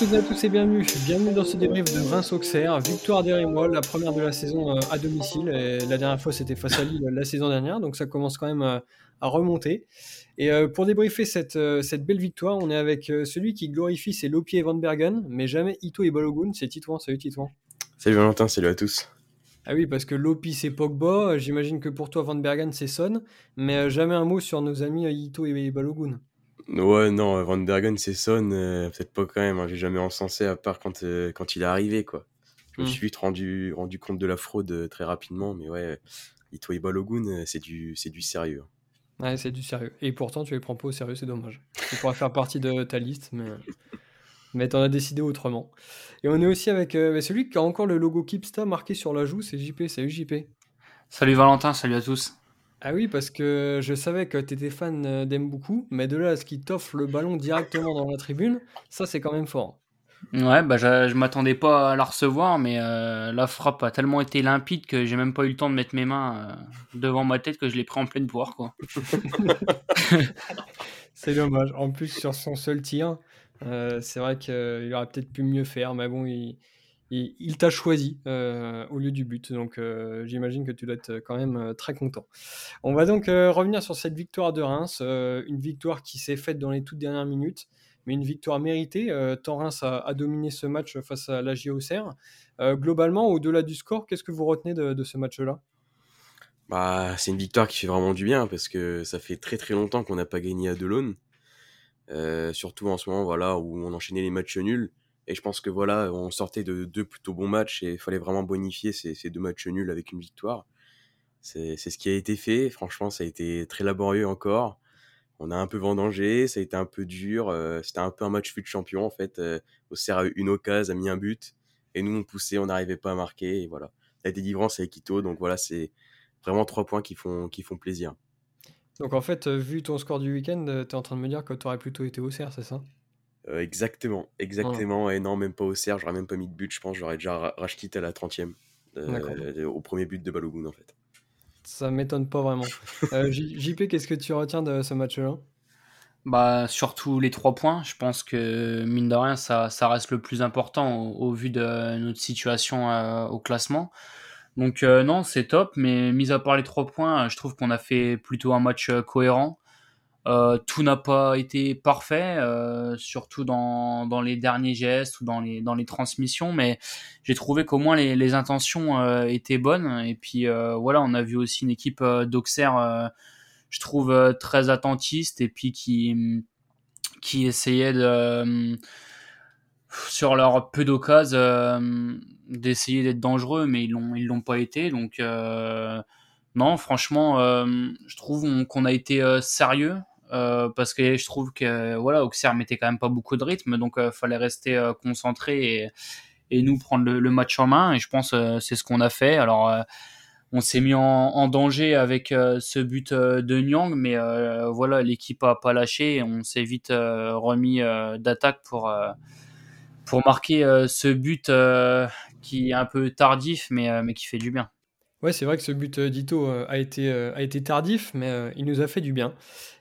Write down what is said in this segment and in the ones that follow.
toutes et à tous et bienvenue. Bienvenue dans ce débrief de Reims-Auxerre. Victoire des Rémois, la première de la saison euh, à domicile. Et la dernière fois, c'était face à Lille la saison dernière. Donc ça commence quand même euh, à remonter. Et euh, pour débriefer cette, cette belle victoire, on est avec celui qui glorifie ses Lopi et Van Bergen, mais jamais Ito et Balogun. C'est Titouan. Salut Titouan. Salut Valentin, salut à tous. Ah oui, parce que Lopi c'est Pogba. J'imagine que pour toi, Van Bergen c'est Son. Mais jamais un mot sur nos amis Ito et Balogun. Ouais, non, Van Bergen, c'est Son, euh, peut-être pas quand même. Hein, j'ai jamais encensé à part quand, euh, quand il est arrivé, quoi. Je me hmm. suis vite rendu, rendu compte de la fraude euh, très rapidement, mais ouais, Ito Balogun, c'est du, c'est du sérieux. Ouais, c'est du sérieux. Et pourtant, tu les prends pas au sérieux, c'est dommage. Tu pourrais faire partie de ta liste, mais, mais t'en as décidé autrement. Et on est aussi avec celui qui a encore le logo Kipsta marqué sur la joue, c'est JP. Salut JP. Salut Valentin, salut à tous. Ah oui, parce que je savais que tu étais fan euh, d'Aime beaucoup, mais de là à ce qu'il t'offre le ballon directement dans la tribune, ça c'est quand même fort. Ouais, bah je, je m'attendais pas à la recevoir, mais euh, la frappe a tellement été limpide que j'ai même pas eu le temps de mettre mes mains euh, devant ma tête que je l'ai pris en pleine poire, quoi. c'est dommage. En plus, sur son seul tir, c'est vrai qu'il aurait peut-être pu mieux faire, mais bon, il, il, t'a choisi euh, au lieu du but. Donc euh, j'imagine que tu dois être quand même euh, très content. On va donc revenir sur cette victoire de Reims, une victoire qui s'est faite dans les toutes dernières minutes, mais une victoire méritée. tant Reims a, dominé ce match face à la JOCR. globalement, au-delà du score, qu'est-ce que vous retenez de, ce match-là? Bah, c'est une victoire qui fait vraiment du bien parce que ça fait très très longtemps qu'on n'a pas gagné à Delaune. surtout en ce moment voilà, où on enchaînait les matchs nuls. Et je pense que voilà, on sortait de deux plutôt bons matchs et il fallait vraiment bonifier ces, deux matchs nuls avec une victoire. C'est ce qui a été fait. Franchement, ça a été très laborieux encore. On a un peu vendangé, ça a été un peu dur. Euh, c'était un peu un match fut de champion en fait. Euh, Auxerre a eu une occasion, a mis un but. Et nous, on poussait, on n'arrivait pas à marquer. Et voilà. La délivrance avec Ito. Donc voilà, c'est vraiment trois points qui font, qui font plaisir. Donc en fait, vu ton score du week-end, tu es en train de me dire que tu aurais plutôt été Auxerre, c'est ça? Euh, exactement, exactement. Et non, même pas au cerf, j'aurais même pas mis de but. Je pense j'aurais déjà racheté à la 30e. Euh, au premier but de Balogun, en fait. Ça m'étonne pas vraiment. Euh, JP, qu'est-ce que tu retiens de ce match-là? Bah, surtout les trois points. Je pense que, mine de rien, ça, ça reste le plus important au, vu de notre situation au classement. Donc, non, c'est top. Mais mis à part les trois points, je trouve qu'on a fait plutôt un match cohérent. Euh, tout n'a pas été parfait, euh, surtout dans, dans, les derniers gestes ou dans les, dans les transmissions, mais j'ai trouvé qu'au moins les, les intentions euh, étaient bonnes. Et puis voilà, on a vu aussi une équipe d'Auxerre, je trouve, très attentiste et puis qui, qui essayait de, sur leur peu d'occasions, d'essayer d'être dangereux, mais ils l'ont, ils l'ont pas été. Donc non, franchement, je trouve qu'on a été sérieux. Euh, parce que je trouve que voilà, Auxerre mettait quand même pas beaucoup de rythme, donc il euh, fallait rester euh, concentré et, et, nous prendre le, match en main. Et je pense c'est ce qu'on a fait. Alors on s'est mis en, danger avec ce but de Nyang, mais voilà, l'équipe a pas lâché on s'est vite remis d'attaque pour pour marquer ce but qui est un peu tardif, mais mais qui fait du bien. Ouais, c'est vrai que ce but d'Ito a été, a été tardif, mais il nous a fait du bien.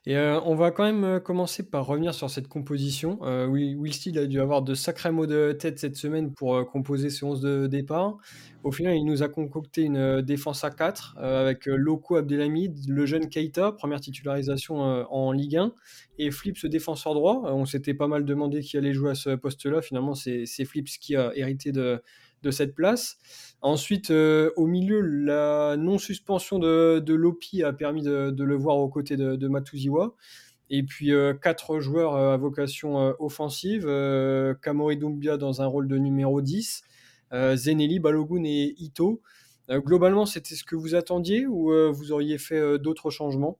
Et euh, on va quand même euh, commencer par revenir sur cette composition. Euh, Will Steele a dû avoir de sacrés mots de tête cette semaine pour composer ses 11 de départ. Au final, il nous a concocté une défense à 4 avec Loco Abdelhamid, le jeune Keita, première titularisation en Ligue 1, et Flips défenseur droit. on s'était pas mal demandé qui allait jouer à ce poste-là. Finalement, c'est Flips qui a hérité de, de cette place. Ensuite, euh, au milieu, la non-suspension de, Lopi a permis de, le voir aux côtés de, de Matuziwa. Et puis, euh, quatre joueurs euh, à vocation offensive. Kamori Doumbia dans un rôle de numéro 10. Zeneli, Balogun et Ito. globalement, c'était ce que vous attendiez ou vous auriez fait d'autres changements?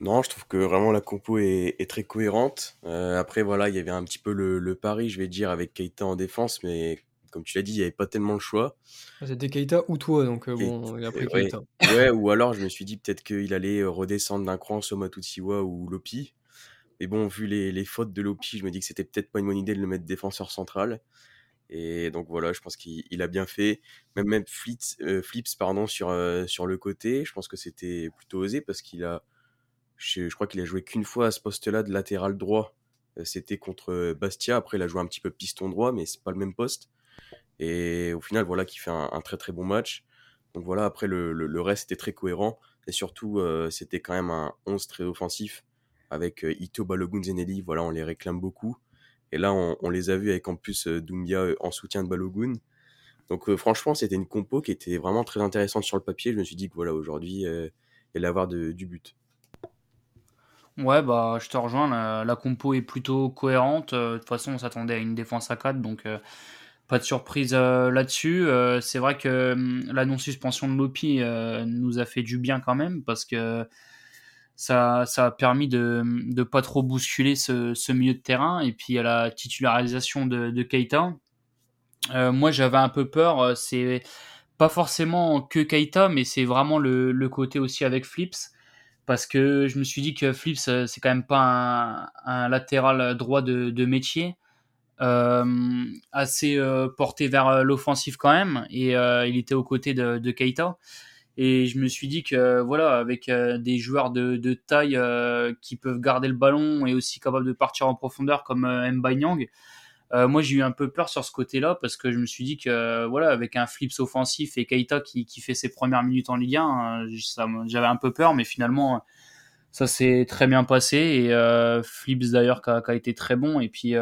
Non, je trouve que vraiment la compo est, très cohérente. après, voilà, il y avait un petit peu le, le, pari, je vais dire, avec Keita en défense, mais comme tu l'as dit, il n'y avait pas tellement le choix. C'était Keita ou toi, donc euh, bon, il a pris Keita. Ouais, ou alors je me suis dit peut-être qu'il allait euh, redescendre d'un cran sur Matutsiwa ou Lopi. Mais bon, vu les, les fautes de Lopi, je me dis que c'était peut-être pas une bonne idée de le mettre défenseur central. Et donc voilà, je pense qu'il a bien fait. Même, même Flips, euh, Flips pardon, sur, sur le côté, je pense que c'était plutôt osé parce qu'il a. Je, je crois qu'il a joué qu'une fois à ce poste-là de latéral droit c'était contre Bastia. Après, il a joué un petit peu piston droit, mais c'est pas le même poste. Et au final, voilà, qui fait un, très très bon match. Donc voilà, après, le, le, reste était très cohérent. Et surtout, c'était quand même un 11 très offensif avec Ito, Balogun, Zenelli. Voilà, on les réclame beaucoup. Et là, on, les a vus avec en plus Doumbia en soutien de Balogun. Donc franchement, c'était une compo qui était vraiment très intéressante sur le papier. Je me suis dit que voilà, aujourd'hui, il allait avoir du but. Ouais, bah, je te rejoins. La, compo est plutôt cohérente. De toute façon, on s'attendait à une défense à 4, donc pas de surprise là-dessus. c'est vrai que hum, la non-suspension de Lopi nous a fait du bien quand même, parce que ça, a permis de ne pas trop bousculer ce, milieu de terrain. Et puis à la titularisation de, de Keita, euh, moi j'avais un peu peur. Euh, c'est pas forcément que Keita, mais c'est vraiment le, côté aussi avec Flips. Parce que je me suis dit que Flips, euh, c'est quand même pas un, latéral droit de métier. Euh, assez porté vers l'offensif quand même. Et il était aux côtés de, de Keita. Et je me suis dit que voilà, avec euh, des joueurs de, de taille euh, qui peuvent garder le ballon et aussi capables de partir en profondeur comme euh, Mbanyang, euh, moi j'ai eu un peu peur sur ce côté-là parce que je me suis dit que voilà, avec un flips offensif et Keita qui, qui fait ses premières minutes en Ligue 1, j'avais un peu peur, mais finalement ça s'est très bien passé et Flips d'ailleurs qui a, qui a, été très bon et puis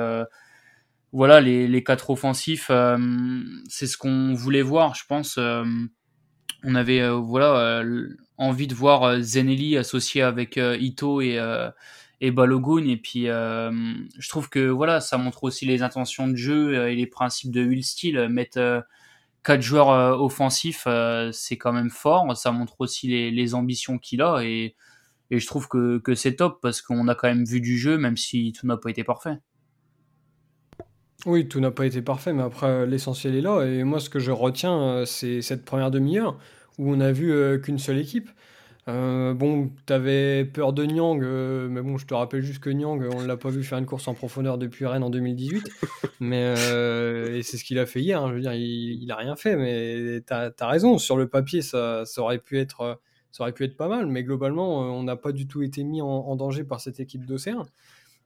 voilà les, les quatre offensifs, c'est ce qu'on voulait voir, je pense. On avait euh, voilà euh, envie de voir euh, Zenelli associé avec Ito et et Balogun. Et puis je trouve que voilà ça montre aussi les intentions de jeu et les principes de Will Steel. Mettre quatre joueurs offensifs c'est quand même fort. Ça montre aussi les, les ambitions qu'il a et, et je trouve que, que c'est top parce qu'on a quand même vu du jeu même si tout n'a pas été parfait oui, tout n'a pas été parfait, mais après, l'essentiel est là. Et moi, ce que je retiens, euh, c'est cette première demi-heure où on a vu euh, qu'une seule équipe. Euh, bon, t'avais peur de Nyang, mais bon, je te rappelle juste que Nyang, on ne l'a pas vu faire une course en profondeur depuis Rennes en 2018. mais, et c'est ce qu'il a fait hier. Hein. je veux dire, il, n'a rien fait, mais t'as as raison. Sur le papier, ça, ça, aurait pu être, ça aurait pu être pas mal, mais globalement, on n'a pas du tout été mis en, en danger par cette équipe d'Océan.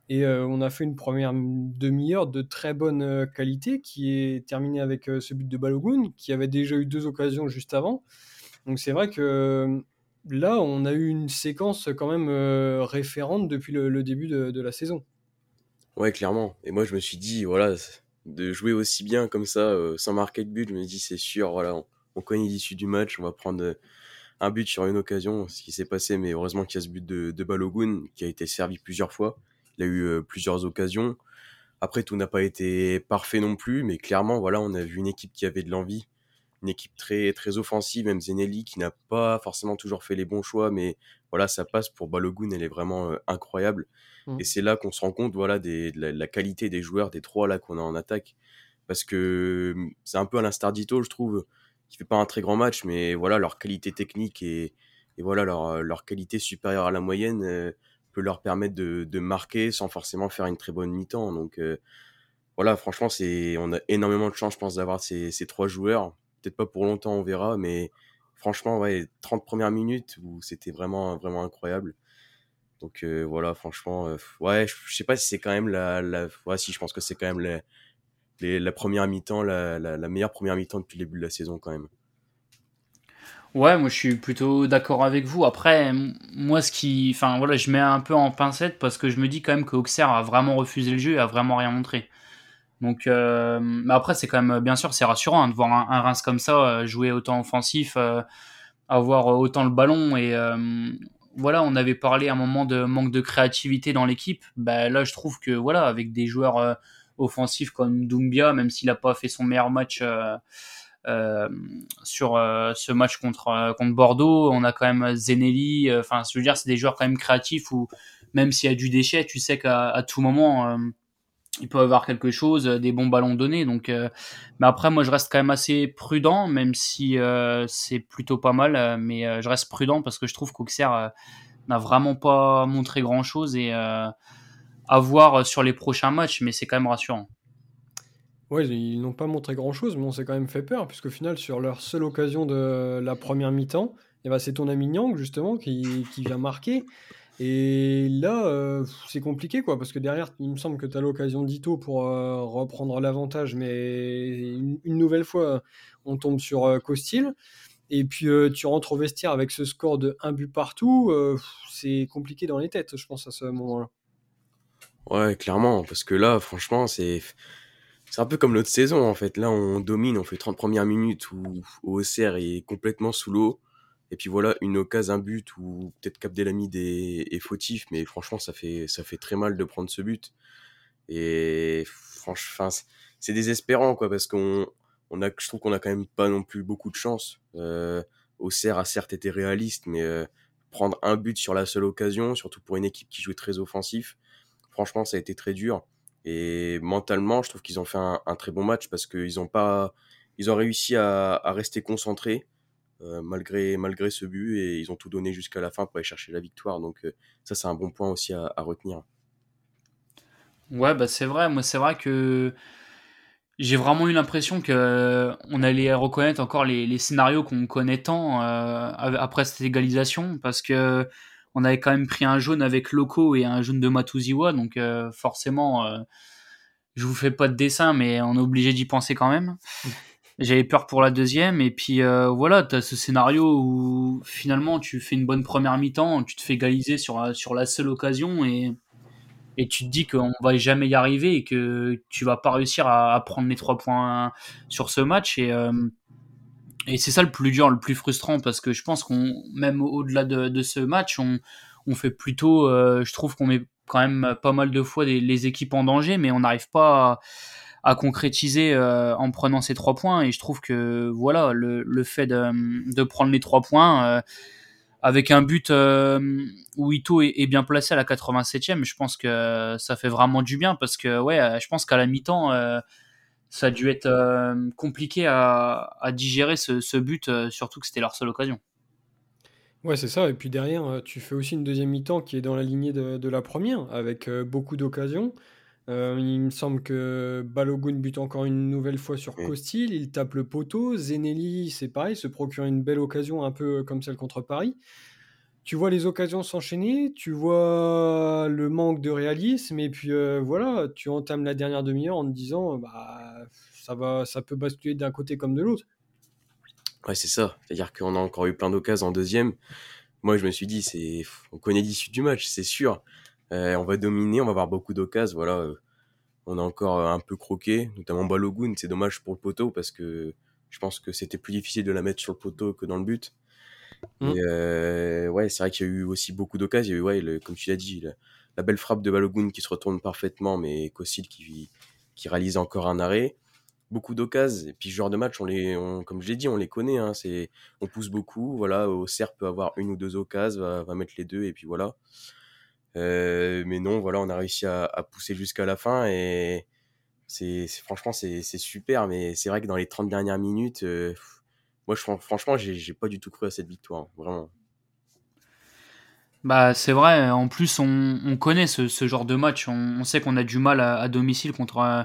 Et euh, on a fait une première demi-heure de très bonne euh, qualité qui est terminée avec euh, ce but de Balogun, qui avait déjà eu deux occasions juste avant. Donc c'est vrai que là, on a eu une séquence quand même référente depuis le, début de, la saison. Ouais, clairement. Et moi, je me suis dit, voilà, de jouer aussi bien comme ça, sans marquer de but, je me dis, c'est sûr, voilà, on, connaît l'issue du match, on va prendre un but sur une occasion, ce qui s'est passé, mais heureusement qu'il y a ce but de, de Balogun qui a été servi plusieurs fois. Il a eu plusieurs occasions. Après, tout n'a pas été parfait non plus, mais clairement, voilà, on a vu une équipe qui avait de l'envie, une équipe très très offensive, même Zenelli qui n'a pas forcément toujours fait les bons choix, mais voilà, ça passe pour Balogun, elle est vraiment incroyable. Mmh. Et c'est là qu'on se rend compte, voilà, des, de, la, qualité des joueurs, des trois là qu'on a en attaque, parce que mmh, c'est un peu à l'instar d'Ito, je trouve, qui fait pas un très grand match, mais voilà, leur qualité technique et, et voilà leur, leur qualité supérieure à la moyenne leur permettre de, marquer sans forcément faire une très bonne mi-temps. Donc euh, voilà, franchement, c'est on a énormément de chance, je pense, d'avoir ces, trois joueurs. Peut-être pas pour longtemps, on verra, mais franchement, ouais, 30 premières minutes où c'était vraiment, vraiment incroyable. Donc euh, voilà, franchement, euh, ouais, je, sais pas si c'est quand même la, la, ouais, si je pense que c'est quand même la, première mi-temps, la, la meilleure première mi-temps depuis le début de la saison quand même. Ouais, moi je suis plutôt d'accord avec vous. Après, moi ce qui, enfin voilà, je mets un peu en pincette parce que je me dis quand même que Auxerre a vraiment refusé le jeu et a vraiment rien montré. Donc, euh, après c'est quand même, bien sûr, c'est rassurant hein, de voir un, Reims comme ça euh, jouer autant offensif, euh, avoir autant le ballon et voilà, on avait parlé à un moment de manque de créativité dans l'équipe. Bah, là, je trouve que voilà, avec des joueurs offensifs comme Doumbia, même s'il n'a pas fait son meilleur match euh, sur euh, ce match contre, euh, contre Bordeaux. On a quand même Zenelli. Enfin, je veux dire, c'est des joueurs quand même créatifs où même s'il y a du déchet, tu sais qu'à tout moment il peut avoir quelque chose, des bons ballons donnés. Donc, mais après, moi, je reste quand même assez prudent, même si c'est plutôt pas mal. mais je reste prudent parce que je trouve qu'Auxerre n'a vraiment pas montré grand chose et à voir sur les prochains matchs. Mais c'est quand même rassurant. Ouais, ils n'ont pas montré grand-chose, mais on s'est quand même fait peur, puisqu'au final, sur leur seule occasion de la première mi-temps, eh ben, c'est ton ami Nyang, justement, qui, vient marquer. Et là, c'est compliqué, quoi, parce que derrière, il me semble que tu as l'occasion d'Ito pour reprendre l'avantage, mais une, nouvelle fois, on tombe sur Costil. Et puis tu rentres au vestiaire avec ce score de un but partout, c'est compliqué dans les têtes, je pense, à ce moment-là. Ouais, clairement, parce que là, franchement, c'est c'est un peu comme l'autre saison, en fait. Là, on domine, on fait 30 premières minutes où OCR est complètement sous l'eau. Et puis voilà, une occasion, un but, ou peut-être Capdelamide est, est fautif, mais franchement, ça fait, ça fait très mal de prendre ce but. Et franchement, c'est désespérant, quoi, parce qu'on on a, je trouve qu'on a quand même pas non plus beaucoup de chance. Euh, Auxerre a certes été réaliste, mais euh, prendre un but sur la seule occasion, surtout pour une équipe qui jouait très offensif, franchement, ça a été très dur. Et mentalement, je trouve qu'ils ont fait un, très bon match parce qu'ils ont pas, ils ont réussi à, rester concentrés euh, malgré malgré ce but et ils ont tout donné jusqu'à la fin pour aller chercher la victoire. Donc euh, ça, c'est un bon point aussi à, retenir. Ouais, bah c'est vrai. Moi, c'est vrai que j'ai vraiment eu l'impression que on allait reconnaître encore les, scénarios qu'on connaît tant euh, après cette égalisation parce que on avait quand même pris un jaune avec Loco et un jaune de Matuziwa, donc euh, forcément, euh, je vous fais pas de dessin, mais on est obligé d'y penser quand même. J'avais peur pour la deuxième, et puis euh, voilà, tu as ce scénario où finalement tu fais une bonne première mi-temps, tu te fais égaliser sur, sur la seule occasion, et, et tu te dis qu'on va jamais y arriver et que tu vas pas réussir à, prendre les trois points sur ce match. Et, et c'est ça le plus dur, le plus frustrant, parce que je pense qu'on, même au-delà de, ce match, on, fait plutôt, euh, je trouve qu'on met quand même pas mal de fois les équipes en danger, mais on n'arrive pas à, concrétiser euh, en prenant ces trois points. Et je trouve que voilà, le, fait de, prendre les trois points euh, avec un but où Ito est, bien placé à la 87e, je pense que ça fait vraiment du bien parce que ouais, je pense qu'à la mi-temps ça a dû être euh, compliqué à, digérer ce, but, euh, surtout que c'était leur seule occasion. Ouais, c'est ça. Et puis derrière, euh, tu fais aussi une deuxième mi-temps qui est dans la lignée de, la première, avec beaucoup d'occasions. il me semble que Balogun bute encore une nouvelle fois sur Costil, il tape le poteau. Zenelli, c'est pareil, se procure une belle occasion, un peu comme celle contre Paris tu vois les occasions s'enchaîner, tu vois le manque de réalisme, et puis euh, voilà, tu entames la dernière demi-heure en te disant, bah, ça, va, ça peut basculer d'un côté comme de l'autre. Ouais, c'est ça. C'est-à-dire qu'on a encore eu plein d'occasions en deuxième. Moi, je me suis dit, c'est, on connaît l'issue du match, c'est sûr. Euh, on va dominer, on va avoir beaucoup d'occasions. Voilà, euh, on a encore un peu croqué, notamment Balogun. C'est dommage pour le poteau parce que je pense que c'était plus difficile de la mettre sur le poteau que dans le but. Mmh. Euh, ouais, c'est vrai qu'il y a eu aussi beaucoup d'occasions. Il y a eu, ouais, le, comme tu l'as dit, la, belle frappe de Balogun qui se retourne parfaitement, mais Kossil qui, qui réalise encore un arrêt. Beaucoup d'occasions. Et puis, ce genre de match, on les, on, comme je l'ai dit, on les connaît. Hein, c'est, on pousse beaucoup. Voilà, Auxerre peut avoir une ou deux occasions, va, va mettre les deux, et puis voilà. Euh, mais non, voilà, on a réussi à, à pousser jusqu'à la fin et c'est, franchement, c'est, super. Mais c'est vrai que dans les 30 dernières minutes, euh, moi, je, franchement, j'ai pas du tout cru à cette victoire, vraiment. Bah, c'est vrai, en plus, on, connaît ce, genre de match. On, sait qu'on a du mal à, domicile contre, euh,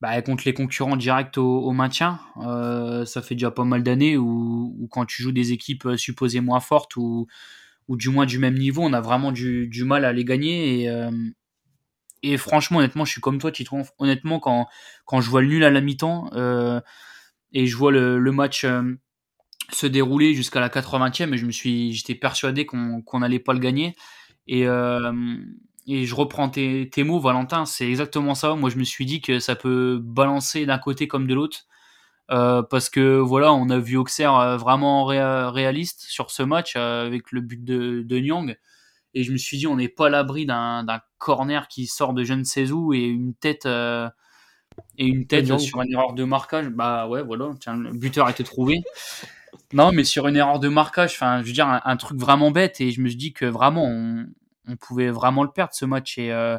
bah, contre les concurrents directs au, maintien. Euh, ça fait déjà pas mal d'années où, quand tu joues des équipes euh, supposées moins fortes ou, du moins du même niveau, on a vraiment du, mal à les gagner. Et, franchement, honnêtement, je suis comme toi. Honnêtement, quand, quand je vois le nul à la mi-temps et je vois le, match euh, se dérouler jusqu'à la 80e et je me suis j'étais persuadé qu'on qu'on n'allait pas le gagner. Et euh, et je reprends tes, tes mots Valentin c'est exactement ça. Moi je me suis dit que ça peut balancer d'un côté comme de l'autre. Euh, parce que voilà on a vu Auxerre vraiment réaliste sur ce match avec le but de, de Nyang et je me suis dit on n'est pas à l'abri d'un corner qui sort de je ne sais où et une tête et une tête sur une erreur de marquage. Bah ouais, voilà, tiens, le buteur a été trouvé. Non, mais sur une erreur de marquage, enfin, je veux dire, un, truc vraiment bête. Et je me suis dit que vraiment, on, on pouvait vraiment le perdre ce match. Et, euh,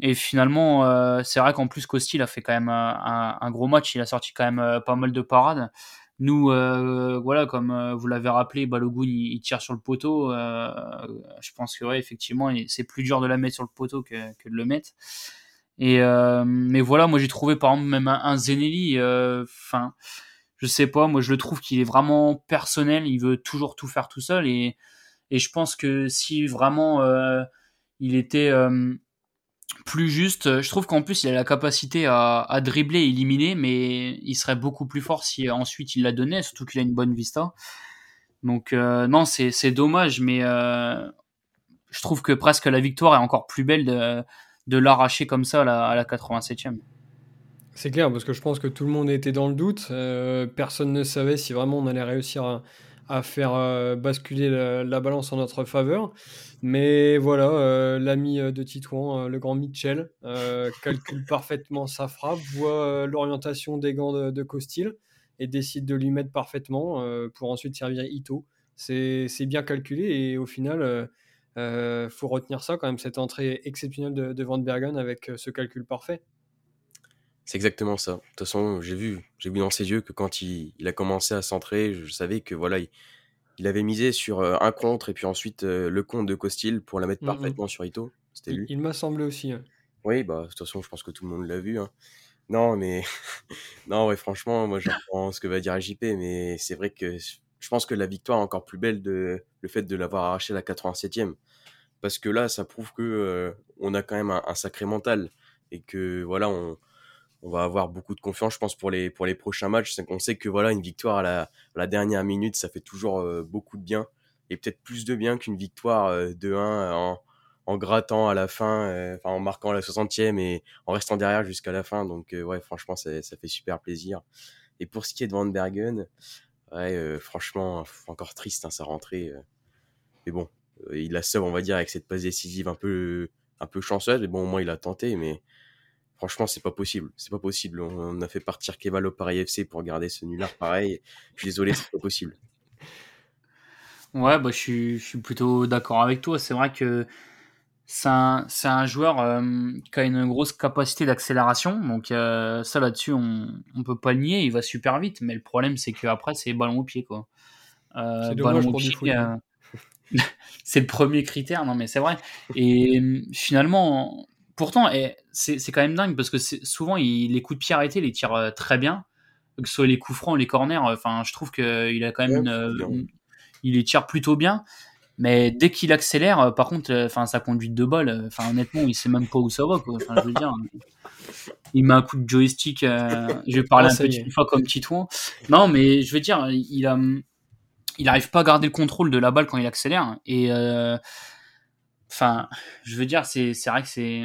et finalement, euh, c'est vrai qu'en plus, Costil a fait quand même un, un, gros match. Il a sorti quand même euh, pas mal de parades. Nous, voilà, comme vous l'avez rappelé, Balogun il, tire sur le poteau. je pense que ouais, effectivement, c'est plus dur de la mettre sur le poteau que, que de le mettre. Et euh, mais voilà, moi j'ai trouvé par exemple même un, un Zenelli, euh, enfin, je sais pas, moi je le trouve qu'il est vraiment personnel, il veut toujours tout faire tout seul et, Et je pense que si vraiment il était plus juste. Je trouve qu'en plus, il a la capacité à, dribbler et éliminer, mais il serait beaucoup plus fort si ensuite il la donnait, surtout qu'il a une bonne vista. Donc, euh, non, c'est dommage, mais euh, je trouve que presque la victoire est encore plus belle de, de l'arracher comme ça à la, à la 87e. C'est clair, parce que je pense que tout le monde était dans le doute. Euh, personne ne savait si vraiment on allait réussir à, à faire euh, basculer la, balance en notre faveur. Mais voilà, euh, l'ami de Titouan, le grand Mitchell, calcule parfaitement sa frappe, voit l'orientation des gants de, Costil et décide de lui mettre parfaitement pour ensuite servir Ito. C'est bien calculé et au final, il faut retenir ça quand même, cette entrée exceptionnelle de, de Van Bergen avec ce calcul parfait. C'est exactement ça. De toute façon, j'ai vu, j'ai vu dans ses yeux que quand il, a commencé à centrer, je savais que voilà, il, avait misé sur euh, un contre et puis ensuite euh, le contre de Costil pour la mettre mmh parfaitement sur Ito. C'était lui. Il, m'a semblé aussi. Oui, bah de toute façon, je pense que tout le monde l'a vu. Hein. Non, mais non, ouais, franchement, moi j'entends ce que va dire JP, mais c'est vrai que je pense que la victoire est encore plus belle de le fait de l'avoir arraché à la 87e, parce que là, ça prouve que euh, on a quand même un, sacré mental et que voilà, on on va avoir beaucoup de confiance, je pense, pour les, pour les prochains matchs. On sait que voilà, une victoire à la, dernière minute, ça fait toujours euh, beaucoup de bien. Et peut-être plus de bien qu'une victoire euh, de 1 en, grattant à la fin, euh, en marquant la 60e et en restant derrière jusqu'à la fin. Donc, ouais, franchement, ça, fait super plaisir. Et pour ce qui est de Van Bergen, ouais, franchement, encore triste hein, sa rentrée. mais bon, il la sauve, on va dire, avec cette passe décisive un peu, un peu chanceuse. Mais bon, au moins, il a tenté. Mais Franchement, c'est pas possible. C'est pas possible. On a fait partir Keval au Paris FC pour garder ce nulard pareil. Je suis désolé, c'est pas possible. Ouais, bah, je, suis, je suis plutôt d'accord avec toi. C'est vrai que c'est un, un, joueur euh, qui a une grosse capacité d'accélération. Donc, euh, ça là-dessus, on, on peut pas le nier. Il va super vite. Mais le problème, c'est qu'après, c'est ballon au pied. Quoi. Euh, ballon au pied. Hein. c'est le premier critère. Non, mais c'est vrai. Et finalement, pourtant, c'est quand même dingue parce que souvent, il, les coups de pied arrêtés, il les tire euh, très bien. Que ce soit les coups francs, les corners, enfin, je trouve qu'il a quand même une, il les tire plutôt bien. Mais dès qu'il accélère, euh, par contre, euh, enfin, sa conduite de balle, enfin, honnêtement, il sait même pas où ça va, quoi. Enfin, je veux dire, il met un coup de joystick. je vais parler ah, un une fois comme Titouan. Non, mais je veux dire, il a, il arrive pas à garder le contrôle de la balle quand il accélère. Et Enfin, je veux dire, c'est vrai que c'est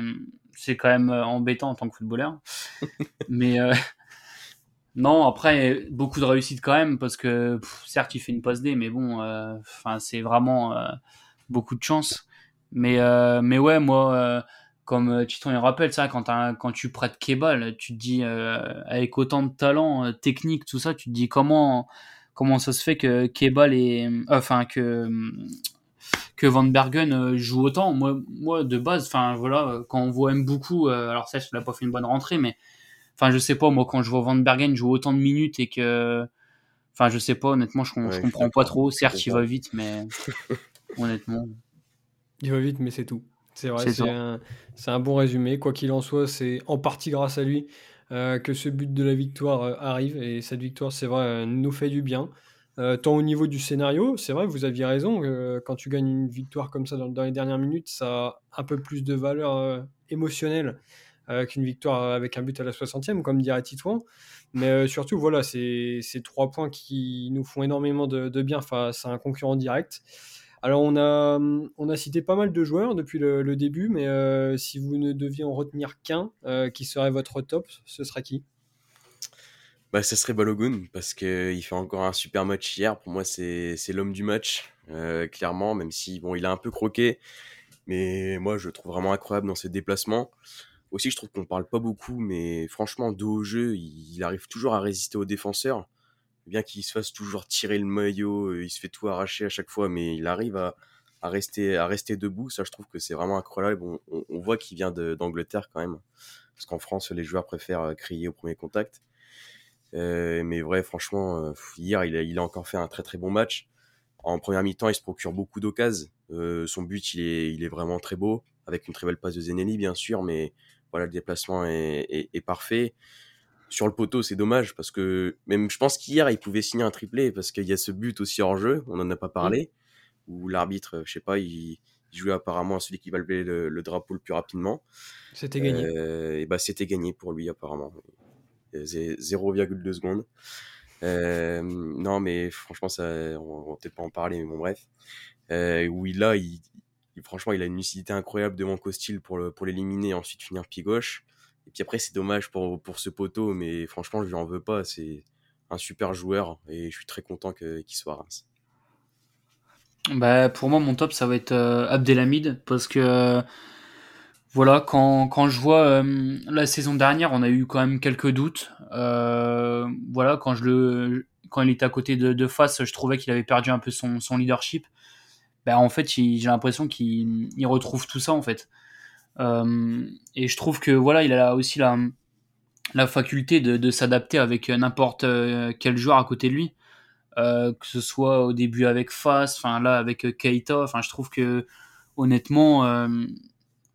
c'est quand même euh, embêtant en tant que footballeur. Mais euh, non, après, beaucoup de réussite quand même, parce que certes, il fait une passe D, mais bon, euh, c'est vraiment beaucoup de chance. Mais, mais ouais, moi, comme Titon il rappelle, ça, quand, tu prêtes Kebal, tu te dis, avec autant de talent, technique, tout ça, tu te dis comment, comment ça se fait que Kebal est. Enfin, que que Van Bergen euh, joue autant. Moi, moi de base, voilà, euh, quand on voit M beaucoup, euh, alors ça, il n'a pas fait une bonne rentrée, mais enfin je sais pas, moi quand je vois Van Bergen jouer autant de minutes et que, enfin je sais pas, honnêtement, je, je comprends pas trop. Certes, il va vite, mais honnêtement, il va vite, mais c'est tout. C'est vrai, c'est un, un, bon résumé. Quoi qu'il en soit, c'est en partie grâce à lui que ce but de la victoire arrive et cette victoire, c'est vrai, nous fait du bien. Euh, tant au niveau du scénario, c'est vrai, vous aviez raison, euh, quand tu gagnes une victoire comme ça dans, les dernières minutes, ça a un peu plus de valeur euh, émotionnelle qu'une victoire avec un but à la 60e, comme dirait Titouan. Mais surtout, voilà, c'est trois points qui nous font énormément de, bien face à un concurrent direct. Alors, on a, on a cité pas mal de joueurs depuis le, début, mais si vous ne deviez en retenir qu'un, qui serait votre top, ce serait qui? Bah, ça serait Balogun parce qu'il fait encore un super match hier. Pour moi, c'est l'homme du match, euh, clairement, même si bon, il a un peu croqué. Mais moi, je le trouve vraiment incroyable dans ses déplacements. Aussi, je trouve qu'on parle pas beaucoup, mais franchement, dos au jeu, il, arrive toujours à résister aux défenseurs. Bien qu'il se fasse toujours tirer le maillot, euh, il se fait tout arracher à chaque fois, mais il arrive à, à rester, à rester debout. Ça, je trouve que c'est vraiment incroyable. On, on, voit qu'il vient d'Angleterre quand même. Parce qu'en France, les joueurs préfèrent euh, crier au premier contact. Euh, mais vrai, franchement, euh, hier, il a, il a encore fait un très très bon match. En première mi-temps, il se procure beaucoup d'occasions. Euh, son but, il est, il est vraiment très beau, avec une très belle passe de Zenelli, bien sûr, mais voilà, le déplacement est, est, est parfait. Sur le poteau, c'est dommage, parce que même je pense qu'hier, il pouvait signer un triplé, parce qu'il y a ce but aussi hors jeu, on n'en a pas parlé, où l'arbitre, je sais pas, il, jouait apparemment à celui qui va lever le, drapeau le plus rapidement. C'était gagné. et bah c'était gagné pour lui apparemment. 0,2 secondes. non, mais franchement, ça, on va peut-être pas en parler, mais bon, bref. où il a, il, franchement, il a une lucidité incroyable devant Costil pour, pour l'éliminer et ensuite finir pied gauche. Et puis après, c'est dommage pour, pour ce poteau, mais franchement, je lui en veux pas. C'est un super joueur et je suis très content qu'il soit à Reims. Bah, pour moi, mon top, ça va être euh, Abdelhamid parce que voilà, quand, quand je vois euh, la saison dernière, on a eu quand même quelques doutes. Euh, voilà, quand je le quand il était à côté de, de face, je trouvais qu'il avait perdu un peu son leadership. Ben, en fait, j'ai l'impression qu'il retrouve tout ça en fait. Euh, et je trouve que voilà, il a aussi la, faculté de, s'adapter avec n'importe quel joueur à côté de lui. Euh, que ce soit au début avec Fas, enfin là avec euh, Keita, enfin je trouve que honnêtement, euh,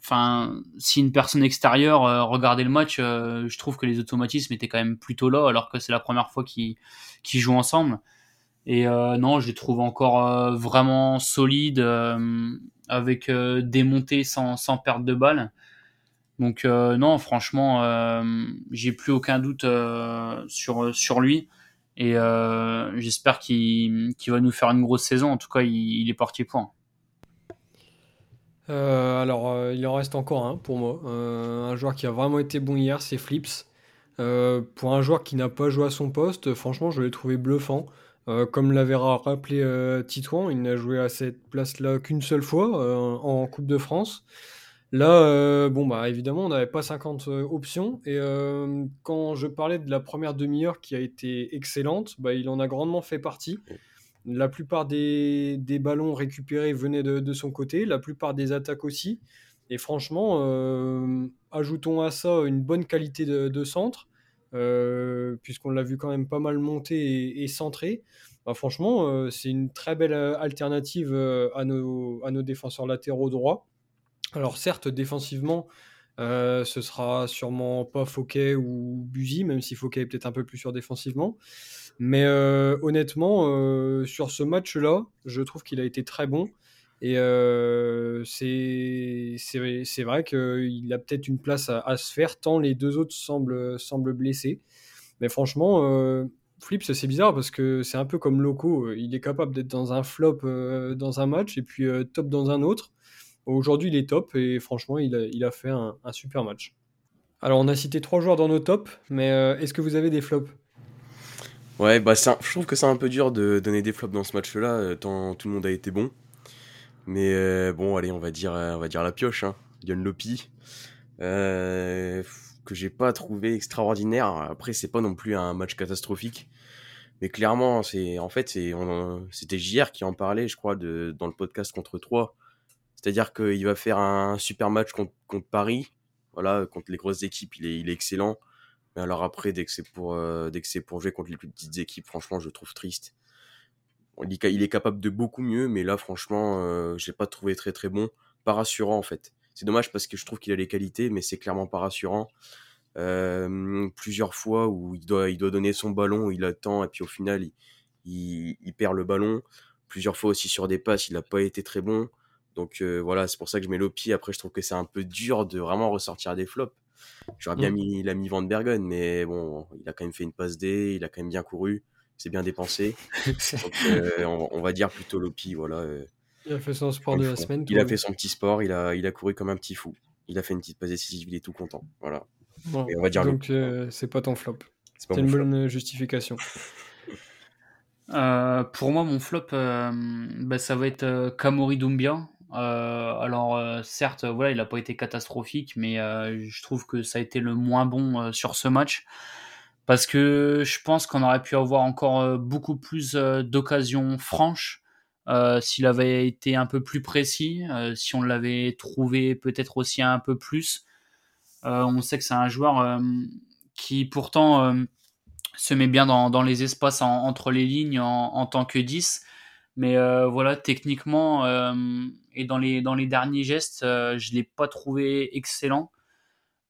enfin si une personne extérieure regardait le match, je trouve que les automatismes étaient quand même plutôt là, alors que c'est la première fois qu'ils jouent ensemble. Et non, je les trouve encore vraiment solides, avec des montées sans, sans perte de balle. Donc non, franchement, j'ai plus aucun doute sur, sur lui. Et euh, j'espère qu'il va nous faire une grosse saison. En tout cas, il, est parti. Euh, alors, euh, il en reste encore un pour moi. un joueur qui a vraiment été bon hier, c'est Flips. pour un joueur qui n'a pas joué à son poste, franchement, je l'ai trouvé bluffant. Comme l'avait rappelé Titouan, il n'a joué à cette place-là qu'une seule fois en Coupe de France. Là, euh, bon, bah, évidemment, on n'avait pas 50 euh, options. Et euh, quand je parlais de la première demi-heure qui a été excellente, bah, il en a grandement fait partie. La plupart des, ballons récupérés venaient de, son côté, la plupart des attaques aussi. Et franchement, ajoutons à ça une bonne qualité de, centre, puisqu'on l'a vu quand même pas mal monter et, centrer. Bah, franchement, c'est une très belle alternative à nos, à nos défenseurs latéraux droits. Alors certes, défensivement, euh, ce sera sûrement pas Fouquet ou Buzy, même si Fouquet est peut-être un peu plus sûr défensivement. Mais euh, honnêtement, euh, sur ce match-là, je trouve qu'il a été très bon. Et c'est vrai qu'il a peut-être une place à, se faire, tant les deux autres semblent, semblent blessés. Mais franchement, Flips, c'est bizarre parce que c'est un peu comme Loco. Il est capable d'être dans un flop dans un match et puis top dans un autre. Aujourd'hui, il est top et franchement, il a, fait un, super match. Alors, on a cité trois joueurs dans nos tops, mais euh, est-ce que vous avez des flops? Ouais, bah je trouve que c'est un peu dur de donner des flops dans ce match-là, euh, tant tout le monde a été bon. Mais euh, bon, allez, on va dire, on va dire la pioche, hein. Yon Lopi, que j'ai pas trouvé extraordinaire. Après, c'est pas non plus un match catastrophique. Mais clairement, c'est en fait, c'était JR qui en parlait, je crois, de, dans le podcast contre 3 c'est-à-dire qu'il va faire un super match contre, Paris. Voilà, contre les grosses équipes, il est, il est excellent. Mais alors après, dès que c'est pour, euh, dès que c'est pour jouer contre les plus petites équipes, franchement, je le trouve triste. Il, est capable de beaucoup mieux, mais là, franchement, euh, je l'ai pas trouvé très très bon. Pas rassurant en fait. C'est dommage parce que je trouve qu'il a les qualités, mais c'est clairement pas rassurant. Euh, plusieurs fois où il doit, il doit donner son ballon, il attend, et puis au final, il, il, il perd le ballon. Plusieurs fois aussi sur des passes, il n'a pas été très bon. Donc euh, voilà, c'est pour ça que je mets Lopi. Après, je trouve que c'est un peu dur de vraiment ressortir des flops. J'aurais bien mmh. mis l'ami Van Bergen, mais bon, il a quand même fait une passe D, il a quand même bien couru, c'est bien dépensé. Donc euh, on, va dire plutôt Lopi, voilà. Euh, il a fait son sport de la semaine. Il a fait son petit sport, il a, il a couru comme un petit fou. Il a fait une petite passe décisive, il est tout content. Voilà. on va dire donc c'est pas ton flop. C'est une bonne justification. pour moi, mon flop, bah, ça va être Kamori Doumbia. Euh, alors euh, certes, voilà, il n'a pas été catastrophique, mais euh, je trouve que ça a été le moins bon sur ce match parce que je pense qu'on aurait pu avoir encore beaucoup plus d'occasions franches s'il avait été un peu plus précis, si on l'avait trouvé peut-être aussi un peu plus. on sait que c'est un joueur qui pourtant se met bien dans, les espaces entre les lignes en, tant que 10, mais euh, voilà, techniquement euh, et dans les, dans les derniers gestes, euh, je ne l'ai pas trouvé excellent.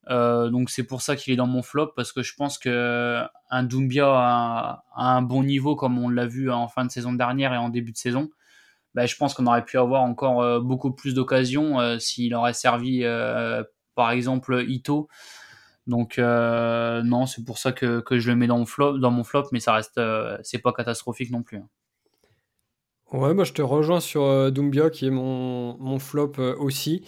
Donc c'est pour ça qu'il est dans mon flop parce que je pense que un Doumbia a, un bon niveau comme on l'a vu en fin de saison dernière et en début de saison. bah, je pense qu'on aurait pu avoir encore beaucoup plus d'occasions s'il aurait servi, par exemple, Ito. Donc non, c'est pour ça que, que, je le mets dans mon flop, dans mon flop mais ça reste, c'est pas catastrophique non plus. Hein. Ouais, moi je te rejoins sur Doumbia qui est mon, mon flop aussi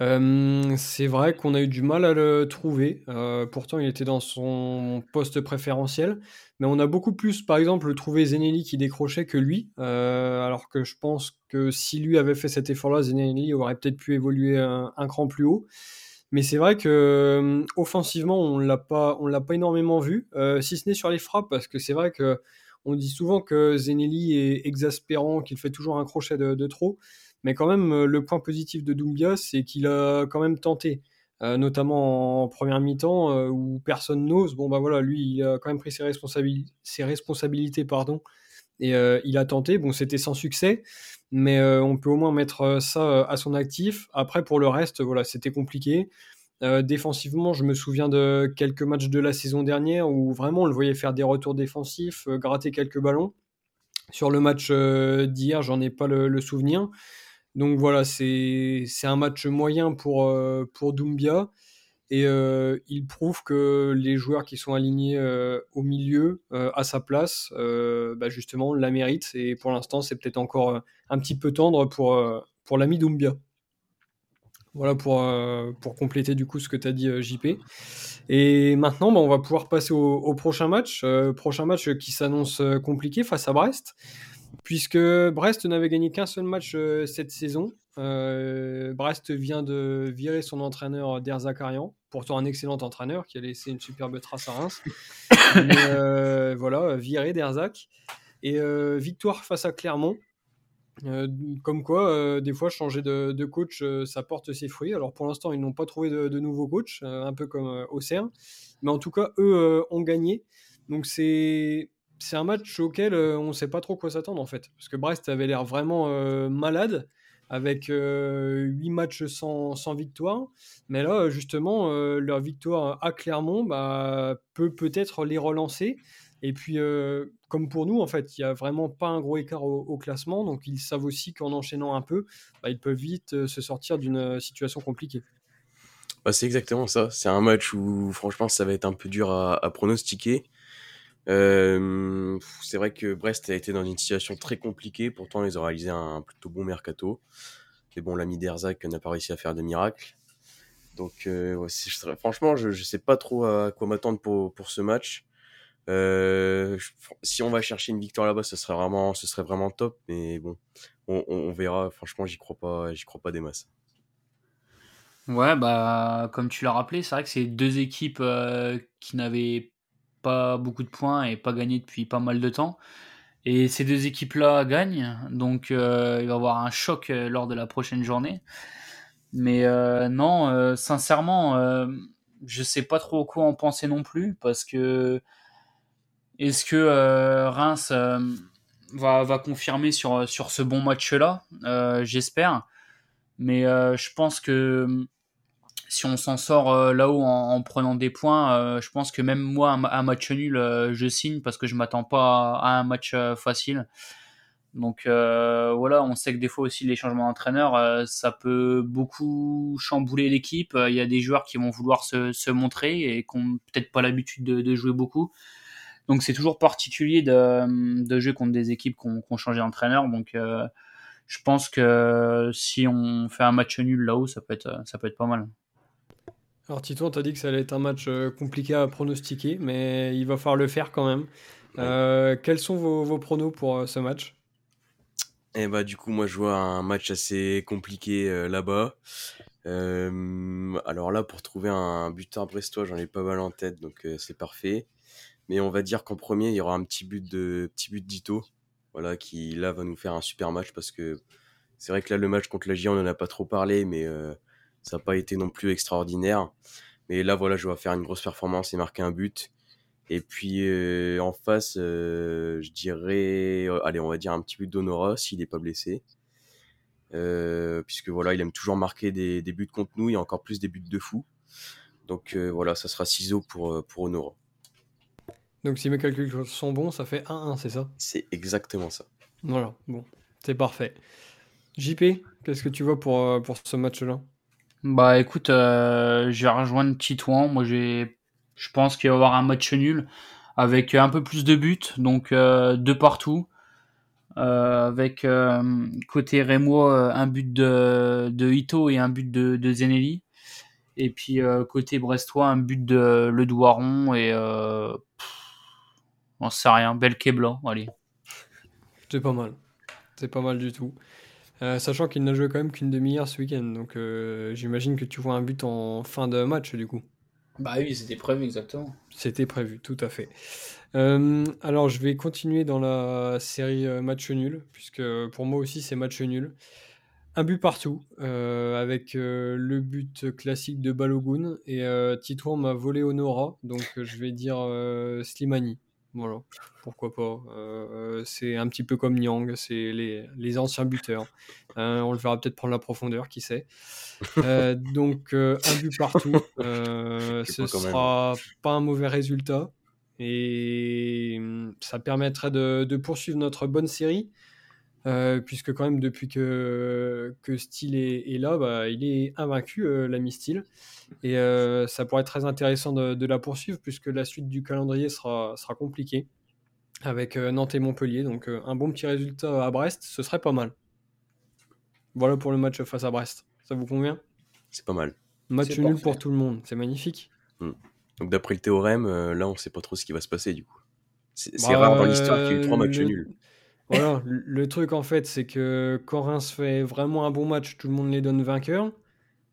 c'est vrai qu'on a eu du mal à le trouver, pourtant il était dans son poste préférentiel, mais on a beaucoup plus, par exemple, trouvé Zenelli qui décrochait que lui, alors que je pense que si lui avait fait cet effort-là, Zenelli aurait peut-être pu évoluer un cran plus haut. Mais c'est vrai que, offensivement, on l'a pas on l'a pas énormément vu, si ce n'est sur les frappes parce que c'est vrai qu'on dit souvent que Zenelli est exaspérant, qu'il fait toujours un crochet de trop. Mais quand même, euh, le point positif de Doumbia, c'est qu'il a quand même tenté. Euh, notamment en première mi-temps euh, où personne n'ose. Bon bah voilà, lui il a quand même pris ses, ses responsabilités pardon, et il a tenté. Bon c'était sans succès, mais on peut au moins mettre ça à son actif. Après pour le reste, voilà c'était compliqué. défensivement, je me souviens de quelques matchs de la saison dernière où vraiment on le voyait faire des retours défensifs, gratter quelques ballons. Sur le match d'hier, j'en ai pas le souvenir. Donc voilà, c'est un match moyen pour, euh, Doumbia. Et euh, il prouve que les joueurs qui sont alignés euh, au milieu, à sa place, bah justement, la méritent. Et pour l'instant, c'est peut-être encore un petit peu tendre pour, l'ami Doumbia. Voilà pour, compléter du coup ce que tu as dit JP. Et maintenant, bah, on va pouvoir passer au prochain match. prochain match qui s'annonce compliqué face à Brest puisque Brest n'avait gagné qu'un seul match euh, cette saison. Euh, Brest vient de virer son entraîneur Derzakarian, pourtant un excellent entraîneur qui a laissé une superbe trace à Reims. Mais euh, voilà, viré Derzak. Et victoire face à Clermont. comme quoi, des fois, changer de, coach, ça porte ses fruits. Alors pour l'instant, ils n'ont pas trouvé de, de nouveau coach, un peu comme Auxerre. Mais en tout cas, eux ont gagné. Donc c'est c'est un match auquel euh, on ne sait pas trop quoi s'attendre en fait. Parce que Brest avait l'air vraiment euh, malade avec euh, 8 matchs sans, victoire. Mais là, justement, euh, leur victoire à Clermont bah, peut peut-être les relancer. Et puis, comme pour nous, en fait, il n'y a vraiment pas un gros écart au, classement. Donc, ils savent aussi qu'en enchaînant un peu, bah, ils peuvent vite se sortir d'une situation compliquée. Bah, c'est exactement ça. C'est un match où, franchement, ça va être un peu dur à pronostiquer. Euh, c'est vrai que Brest a été dans une situation très compliquée, pourtant ils ont réalisé un plutôt bon mercato. Mais bon, l'ami d'Erzak n'a pas réussi à faire de miracle. Donc euh, franchement, je ne sais pas trop à quoi m'attendre pour, pour ce match. Euh, si on va chercher une victoire là-bas, ce serait vraiment, ce serait vraiment top. Mais bon, on, on verra. Franchement, j'y crois pas, j'y crois pas des masses. Ouais, bah comme tu l'as rappelé, c'est vrai que c'est deux équipes euh, qui n'avaient pas beaucoup de points et pas gagné depuis pas mal de temps. Et ces deux équipes-là gagnent, donc euh, il va y avoir un choc euh, lors de la prochaine journée. Mais euh, non, sincèrement, je sais pas trop quoi en penser non plus, parce que est-ce que Reims va, confirmer sur, sur ce bon match-là? J'espère. Mais je pense que si on s'en sort euh, là-haut en, prenant des points, euh, je pense que même moi, un, match nul, euh, je signe parce que je m'attends pas à, un match facile. Donc voilà, on sait que des fois aussi les changements d'entraîneur, ça peut beaucoup chambouler l'équipe. Il y a des joueurs qui vont vouloir se, montrer et qui n'ont peut-être pas l'habitude de, jouer beaucoup. Donc c'est toujours particulier de, jouer contre des équipes qui ont, changé d'entraîneur. Donc je pense que si on fait un match nul là-haut, ça peut être, ça peut être pas mal. Alors Tito, on t'a dit que ça allait être un match euh, compliqué à pronostiquer, mais il va falloir le faire quand même. Euh, quels sont vos, vos pronos pour euh, ce match? Eh bah du coup moi je vois un match assez compliqué là-bas. alors là pour trouver un buteur brestois j'en ai pas mal en tête donc c'est parfait. Mais on va dire qu'en premier il y aura un petit but de petit but d'Ito, voilà qui là va nous faire un super match parce que c'est vrai que là le match contre la J on en a pas trop parlé mais ça n'a pas été non plus extraordinaire. Mais là, voilà, je vais faire une grosse performance et marquer un but. Et puis euh, en face, euh, je dirais, euh, allez, on va dire un petit but d'Honora s'il n'est pas blessé. puisque voilà, il aime toujours marquer des, des, buts contre nous et encore plus des buts de fou. Donc voilà, ça sera ciseaux pour, pour Honora. Donc si mes calculs sont bons, ça fait 1-1, c'est ça? C'est exactement ça. Voilà, bon. C'est parfait. JP, qu'est-ce que tu vois pour, pour ce match-là? Bah écoute, euh, j'ai rejoint Titouan. Moi, j'ai, je pense qu'il va y avoir un match nul avec un peu plus de buts, donc euh, deux partout. Euh, avec euh, côté Rémo un but de, de Ito et un but de, de Zenelli. Et puis côté Brestois, un but de Le Douaron et on sait rien, Belkebla, allez. C'est pas mal. C'est pas mal du tout. Sachant qu'il n'a joué quand même qu'une demi-heure ce week-end, donc j'imagine que tu vois un but en fin de match du coup. Bah oui, c'était prévu, exactement. C'était prévu, tout à fait. Euh, alors, je vais continuer dans la série euh, match nul, puisque pour moi aussi, c'est match nul. Un but partout, euh, avec le but classique de Balogun, et Titour m'a volé Honora, donc je vais dire Slimani. Voilà, pourquoi pas. c'est un petit peu comme Nyang, c'est les, les anciens buteurs. on le verra peut-être prendre la profondeur, qui sait. Euh, donc euh, un but partout, euh, ce sera pas un mauvais résultat et hum, ça permettrait de, poursuivre notre bonne série. Puisque quand même depuis que, que Steel est, là, bah, il est invaincu, l'ami Steel. Et ça pourrait être très intéressant de, la poursuivre, puisque la suite du calendrier sera, sera compliquée, avec Nantes et Montpellier. Donc un bon petit résultat à Brest, ce serait pas mal. Voilà pour le match face à Brest. Ça vous convient? C'est pas mal. Match nul pour tout le monde, c'est magnifique. Hmm. Donc d'après le théorème, euh, là on sait pas trop ce qui va se passer du coup. C'est bah, rare dans l'histoire qu'il y ait eu trois matchs nuls. Voilà, le truc en fait, c'est que quand Reims fait vraiment un bon match, tout le monde les donne vainqueurs.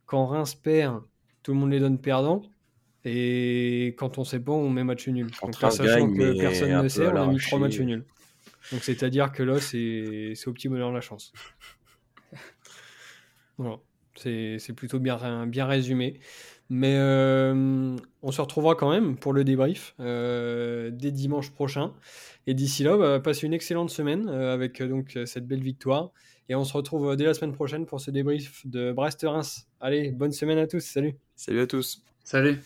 Quand Reims perd, tout le monde les donne perdants. Et quand on sait pas, on met match nul. Donc sachant que personne ne sait, on a mis trois matchs nuls. Donc c'est-à-dire que là, c'est au petit bonheur la chance. voilà. C'est plutôt bien, bien résumé. Mais euh, on se retrouvera quand même pour le débrief euh, dès dimanche prochain. Et d'ici là, bah, passez une excellente semaine euh, avec donc cette belle victoire. Et on se retrouve dès la semaine prochaine pour ce débrief de Brest-Reims. Allez, bonne semaine à tous. Salut. Salut à tous. Salut.